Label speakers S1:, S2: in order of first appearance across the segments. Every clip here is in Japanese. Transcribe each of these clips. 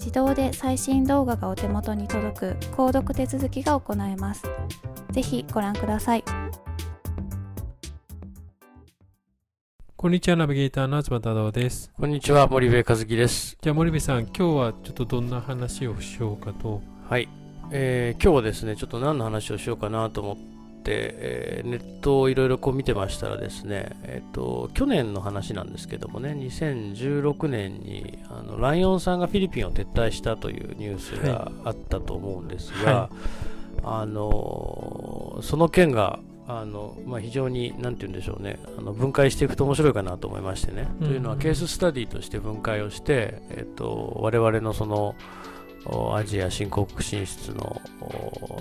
S1: 自動で最新動画がお手元に届く購読手続きが行えます。ぜひご覧ください。
S2: こんにちは、ナビゲーターの東太郎です。
S3: こんにちは、森部和樹です。
S2: じゃあ森部さん、今日はちょっとどんな話をしようかと。
S3: はい。えー、今日はですね、ちょっと何の話をしようかなと思っ、えー、ネットをいろいろこう見てましたらですね、えっ、ー、と、去年の話なんですけどもね、2016年にあのライオンさんがフィリピンを撤退したというニュースがあったと思うんですが、はい、あのその件があのまあ、非常に、なんて言うんでしょうね、あの分解していくと面白いかなと思いましてね。うん、というのは、ケーススタディとして分解をして、えっと、我々のその、アジア新興国進出の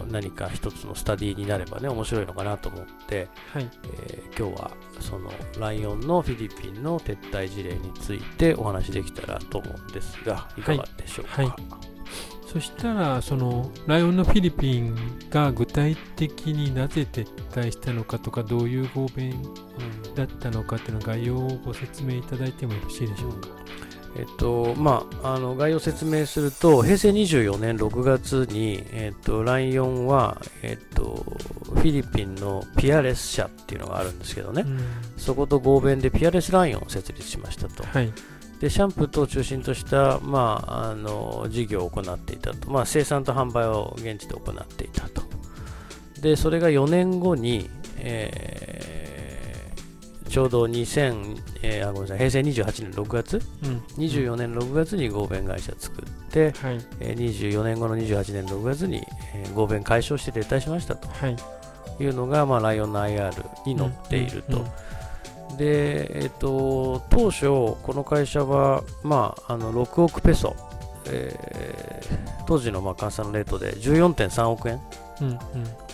S3: 何か一つのスタディになればね面白いのかなと思って、はい。えー、今日はそのライオンのフィリピンの撤退事例についてお話できたらと思うんですがいかがでしょうか、はい。はい、
S2: そしたらそのライオンのフィリピンが具体的になぜ撤退したのかとかどういう合弁だったのかっていうの概要をご説明いただいてもよろしいでしょうか？
S3: えっとまあ、あの概要を説明すると、平成24年6月に、えっと、ライオンは、えっと、フィリピンのピアレス社っていうのがあるんですけどね、うん、そこと合弁でピアレスライオンを設立しましたと。はい、でシャンプー等を中心とした、まあ、あの事業を行っていたと、まあ、生産と販売を現地で行っていたと。でそれが4年後に、えーちょうど2000、えー、あごめんなさい平成28年6月、うん、24年6月に合弁会社作って、はい。えー、24年後の28年6月に、えー、合弁解消して撤退しましたと、はい、いうのが、まあ、ライオンの IR に載っていると。うんうんうん、で、えーと、当初、この会社は、まあ、あの6億ペソ、えー、当時のまあ換算レートで14.3億円うんうん、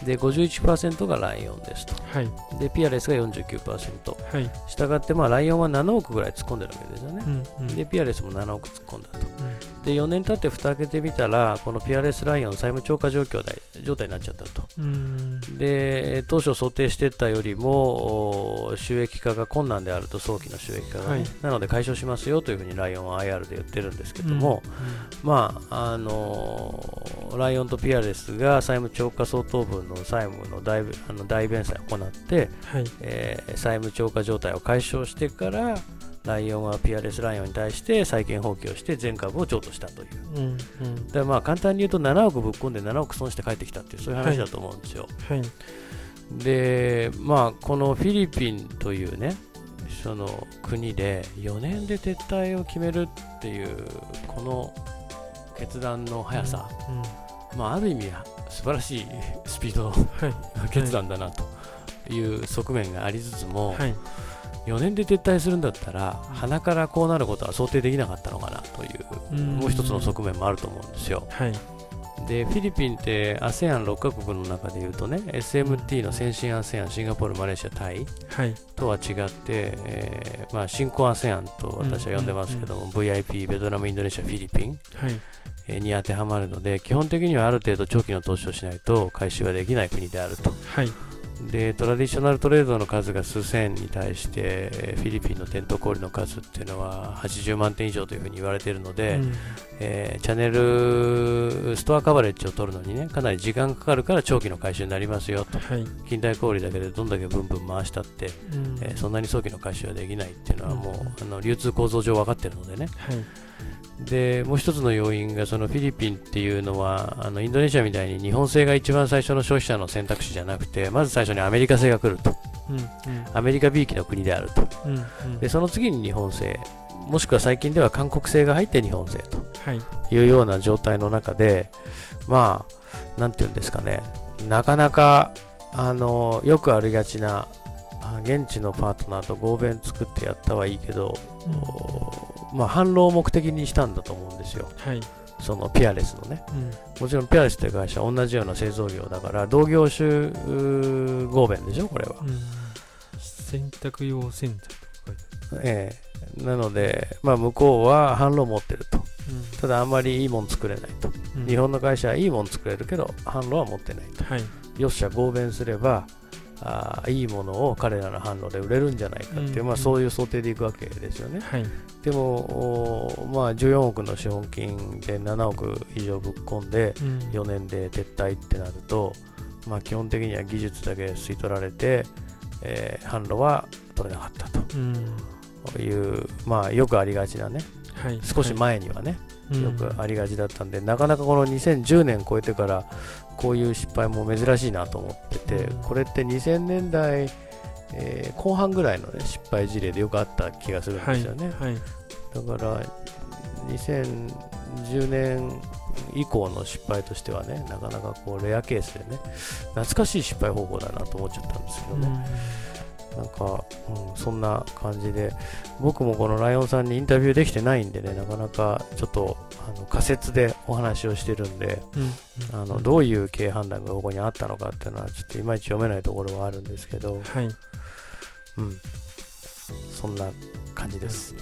S3: で51%がライオンですと、はい、でピアレスが49%、はい、したがってまあライオンは7億ぐらい突っ込んでるわけですよね、うんうん、でピアレスも7億突っ込んだと、うん、で4年経って蓋開けてみたらこのピアレスライオン債務超過状況状態になっちゃったと、うん、で当初想定してたよりも収益化が困難であると早期の収益化がね、はい、なので解消しますよというふうにライオンは IR で言ってるんですけども、まああのー、ライオンとピアレスが債務超過価相当分の債務の大あの大弁済を行って、はい。えー、債務超過状態を解消してからライオンはピアレスライオンに対して債権放棄をして全株を譲渡したという、うんうん、でまあ簡単に言うと7億ぶっ込んで7億損して帰ってきたっていうそういう話だと思うんですよ、はいはい、でまあこのフィリピンというねその国で4年で撤退を決めるっていうこの決断の速さ、うんうん、まあ、ある意味素晴らしい スピード
S2: はい。
S3: 決断だなという側面がありつつも、
S2: はい
S3: 4年で撤退するんだったら、鼻からこうなることは想定できなかったのかなという、
S2: うん。
S3: もう一つの側面もあると思うんですよ。
S2: はい。
S3: で、フィリピンって ASEAN6 カ国の中でいうとね、SMT の先進 ASEAN、シンガポール、マレーシア、タイ
S2: はい。
S3: とは違って、えーまあ、新興 ASEAN と私は呼んでますけども、VIP、ベトナム、インドネシア、フィリピン
S2: はい。
S3: えーに当てはまるので、基本的にはある程度長期の投資をしないと回収はできない国であると。
S2: はい
S3: でトラディショナルトレードの数が数千に対してえーフィリピンの店頭小売の数っていうのは80万点以上というふうに言われているので、
S2: うん。
S3: えーチャンネルストアカバレッジを取るのにねかなり時間かかるから長期の回収になりますよと。
S2: はい。
S3: 近代小売だけでどんだけブンブン回したって、
S2: うん。
S3: えーそんなに早期の回収はできないっていうのはもう、
S2: うん。
S3: あの流通構造上分かってるのでね。
S2: はい
S3: でもう一つの要因がそのフィリピンっていうのはあのインドネシアみたいに日本製が一番最初の消費者の選択肢じゃなくてまず最初にアメリカ製が来ると。
S2: うん
S3: アメリカ B 期の国であると。
S2: うんうん。
S3: でその次に日本製。もしくは最近では韓国製が入って日本製と
S2: はい。
S3: いうような状態の中でまあなんていうんですかね。なかなかあのよくありがちなあ現地のパートナーと合弁作ってやったはいいけど、おまあ、販路を目的にしたんだと思うんですよ。
S2: はい。
S3: そのピアレスのね。
S2: うん。
S3: もちろんピアレスという会社は同じような製造業だから同業種合弁でしょこれは、
S2: うん。洗濯用洗剤とか書いて
S3: ええ。なので、まあ、向こうは販路を持ってると。
S2: ある
S3: ただあんまりいいもん作れないと。
S2: うん。
S3: 日本の会社はいいもん作れるけど販路は持ってないと。
S2: はい。
S3: よっしゃ合弁すればあーいいものを彼らの販路で売れるんじゃないかっていう、
S2: うん
S3: まあ、そういう想定でいくわけですよね。
S2: はい。
S3: でも、おまあ、14億の資本金で7億以上ぶっ込んで
S2: うん。
S3: 4年で撤退ってなると、まあ、基本的には技術だけ吸い取られて、えー販路は取れなかった
S2: うん。
S3: という、まあ、よくありがちなね。
S2: はい。
S3: 少し前にはね、
S2: はい
S3: よくありがちだったんで、なかなかこの2010年超えてからこういう失敗も珍しいなと思ってて、
S2: うん
S3: これって2000年代、えー後半ぐらいの、ね、失敗事例でよくあった気がするんですよね。
S2: はいはい
S3: だから2010年以降の失敗としてはね、なかなかこうレアケースでね、懐かしい失敗方法だなと思っちゃったんですけどね。なんか、うん、そんな感じで、僕もこのライオンさんにインタビューできてないんでね、なかなかちょっとあの仮説でお話をしてるんで、
S2: うん
S3: あのどういう経営判断がここにあったのかっていうのは、ちょっといまいち読めないところはあるんですけど、
S2: はい。
S3: うん、そんな感じです。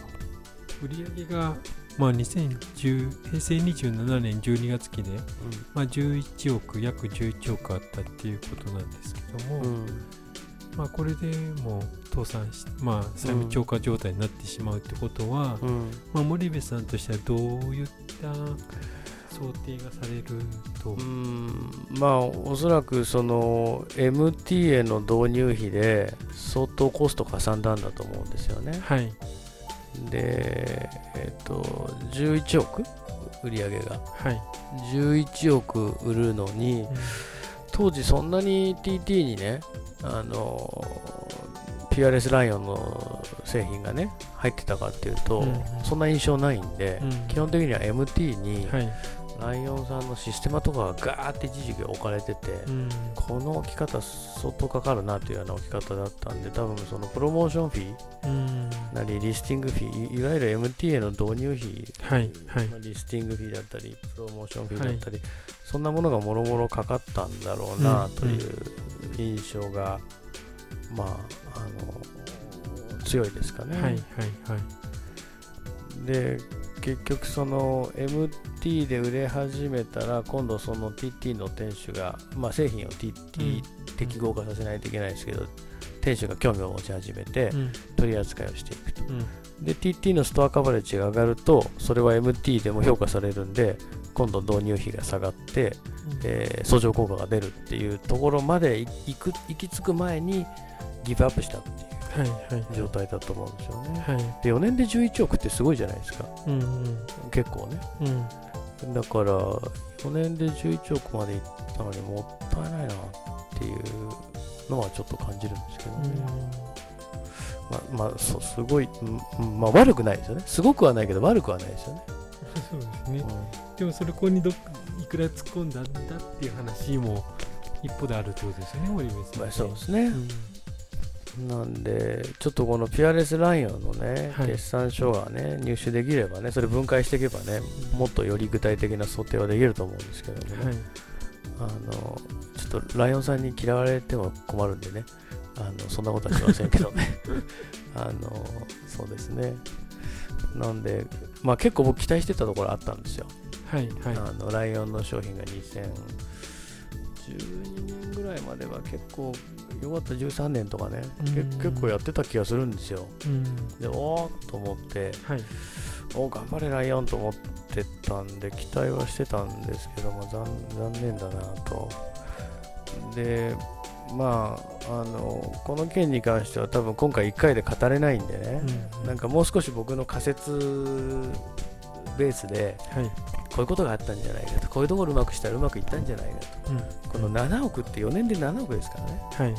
S2: 売上がまあ2010平成27年12月期で、まあ、11億約11億あったっていうことなんですけども、
S3: うん
S2: まあ、これでもう倒産し、まあ、債務超過状態になってしまうってことは、
S3: うん。
S2: まあ、森部さんとしてはどういった想定がされると、
S3: うん。まあおそらくその MT への導入費で相当コストかさんだんだと思うんですよね。
S2: はい、
S3: で、えっと、11億売り上げが。
S2: はい、
S3: 11億売るのに、当時そんなに TT にね、あの、PRS ライオンの製品がね、入ってたかっていうと、
S2: うん。
S3: そんな印象ないんで、
S2: うん。
S3: 基本的には MT に
S2: はい、
S3: ライオンさんのシステマとかがガーって一時期置かれてて、
S2: うん。
S3: この置き方相当かかるなというような置き方だったんで、多分そのプロモーションフィー
S2: うん。
S3: なり、リスティングフィー、いいわゆる MT への導入費
S2: はいはい。
S3: まあリスティングフィーだったり、プロモーションフィーだったり、そんなものがもろもろかかったんだろうな
S2: うん
S3: という印象が、まあ、あの、強いですかね。
S2: はいはいはい。
S3: で、結局その MT で売れ始めたら、今度その TT の店主が、まあ製品を TT 適合化させないといけないですけど、店主が興味を持ち始めて
S2: うん。
S3: 取り扱いをしていくと。
S2: うん。
S3: で TT のストアカバレッジが上がるとそれは MT でも評価されるんで今度導入費が下がって、えー相乗効果が出るっていうところまでい行く行き着く前にギブアップしたってい
S2: はいはいう
S3: 状態だと思うんですよね。
S2: はい。
S3: で4年で11億ってすごいじゃないですか。
S2: うんうん。
S3: 結構ね。
S2: うん
S3: だから4年で11億までいったのにもったいないなっていうのはちょっと感じるんですけどね。まあ、まあ、そうすごい、うんまあ、悪くないですよね。すごくはないけど悪くはないですよね。
S2: そうですね
S3: うん
S2: でもそれこにどいくら突っ込んだんだっていう話も一歩であるってことですよね、森部さん。
S3: まあ、そうですね。
S2: うん
S3: なんで、ちょっとこのピアレスライオンのね、
S2: はい
S3: 決算書がね、入手できればね、それ分解していけばね、もっとより具体的な想定はできると思うんですけどもね、
S2: はい
S3: あの、ちょっとライオンさんに嫌われても困るんでね、あのそんなことはしませんけどね。あの、そうですね。なんで、まあ結構僕期待してたところあったんですよ。
S2: はいはい
S3: あのライオンの商品が2012年ぐらいまでは結構よかった13年とかね。結構やってた気がするんですよ。
S2: うん。
S3: でおーっと思って。
S2: はい。
S3: お頑張れライオンと思ってたんで期待はしてたんですけども残残念だなと。でまああのこの件に関しては多分今回1回で語れないんでね、
S2: うん。
S3: なんかもう少し僕の仮説ベースで
S2: はい
S3: こういうことがあったんじゃないかと。こういうところうまくしたらうまくいったんじゃないかと。
S2: うん。
S3: この7億って4年で7億ですからね。
S2: はい。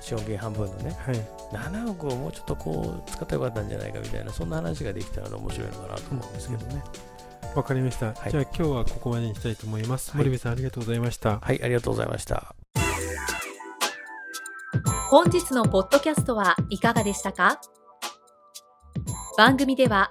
S3: 資本金半分のね。
S2: はい。
S3: 7億をもうちょっとこう使ったらよかったんじゃないかみたいなそんな話ができたら面白いのかなと思うんですけどね、
S2: わかりました、
S3: はい。
S2: じゃあ今日はここまでにしたいと思います、
S3: はい。
S2: 森部さんありがとうございました。
S3: はいありがとうございました。
S4: 本日のポッドキャストはいかがでしたか？番組では